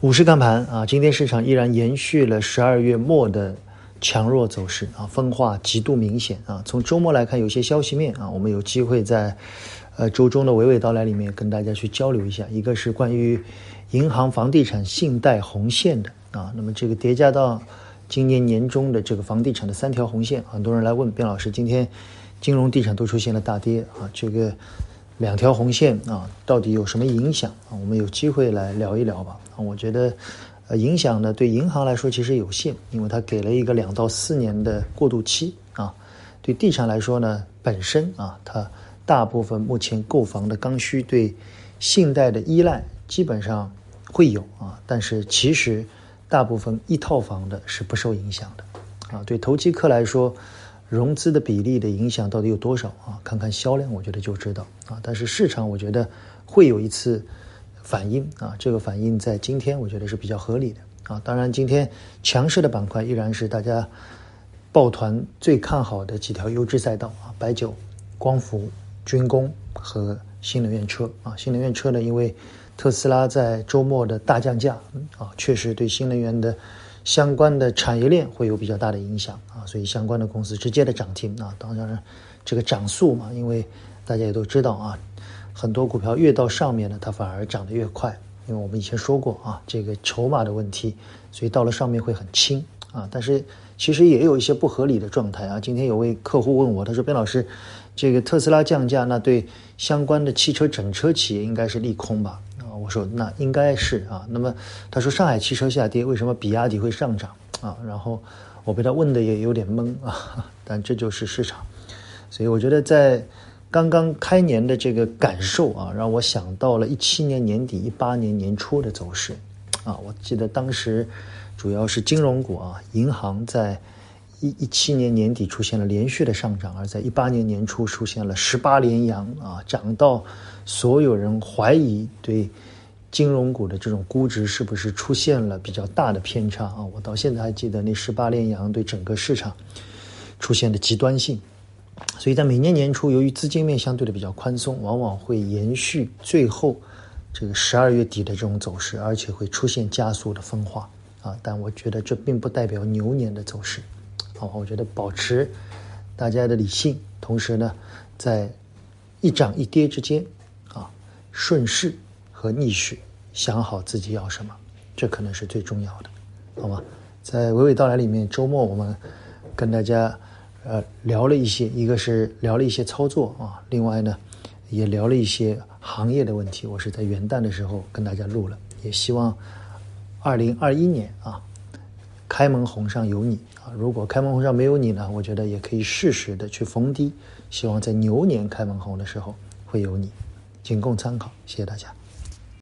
五市看盘啊，今天市场依然延续了十二月末的强弱走势啊，分化极度明显啊。从周末来看，有些消息面啊，我们有机会在呃周中的娓娓道来里面跟大家去交流一下。一个是关于银行、房地产、信贷红线的啊，那么这个叠加到今年年中的这个房地产的三条红线，很多人来问卞老师，今天金融地产都出现了大跌啊，这个。两条红线啊，到底有什么影响啊？我们有机会来聊一聊吧。啊，我觉得，呃，影响呢对银行来说其实有限，因为它给了一个两到四年的过渡期啊。对地产来说呢，本身啊，它大部分目前购房的刚需对信贷的依赖基本上会有啊，但是其实大部分一套房的是不受影响的啊。对投机客来说。融资的比例的影响到底有多少啊？看看销量，我觉得就知道啊。但是市场我觉得会有一次反应啊，这个反应在今天我觉得是比较合理的啊。当然，今天强势的板块依然是大家抱团最看好的几条优质赛道啊，白酒、光伏、军工和新能源车啊。新能源车呢，因为特斯拉在周末的大降价啊，确实对新能源的。相关的产业链会有比较大的影响啊，所以相关的公司直接的涨停啊，当然这个涨速嘛，因为大家也都知道啊，很多股票越到上面呢，它反而涨得越快，因为我们以前说过啊，这个筹码的问题，所以到了上面会很轻啊，但是其实也有一些不合理的状态啊。今天有位客户问我，他说：“边老师，这个特斯拉降价，那对相关的汽车整车企业应该是利空吧？”我说那应该是啊，那么他说上海汽车下跌，为什么比亚迪会上涨啊？然后我被他问的也有点懵啊，但这就是市场，所以我觉得在刚刚开年的这个感受啊，让我想到了一七年年底、一八年年初的走势啊。我记得当时主要是金融股啊，银行在一一七年年底出现了连续的上涨，而在一八年年初出现了十八连阳啊，涨到所有人怀疑对。金融股的这种估值是不是出现了比较大的偏差啊？我到现在还记得那十八连阳对整个市场出现的极端性，所以在每年年初，由于资金面相对的比较宽松，往往会延续最后这个十二月底的这种走势，而且会出现加速的分化啊。但我觉得这并不代表牛年的走势，好，我觉得保持大家的理性，同时呢，在一涨一跌之间啊，顺势。和逆势，想好自己要什么，这可能是最重要的，好吗？在娓娓道来里面，周末我们跟大家呃聊了一些，一个是聊了一些操作啊，另外呢也聊了一些行业的问题。我是在元旦的时候跟大家录了，也希望二零二一年啊开门红上有你啊，如果开门红上没有你呢，我觉得也可以适时的去逢低，希望在牛年开门红的时候会有你，仅供参考，谢谢大家。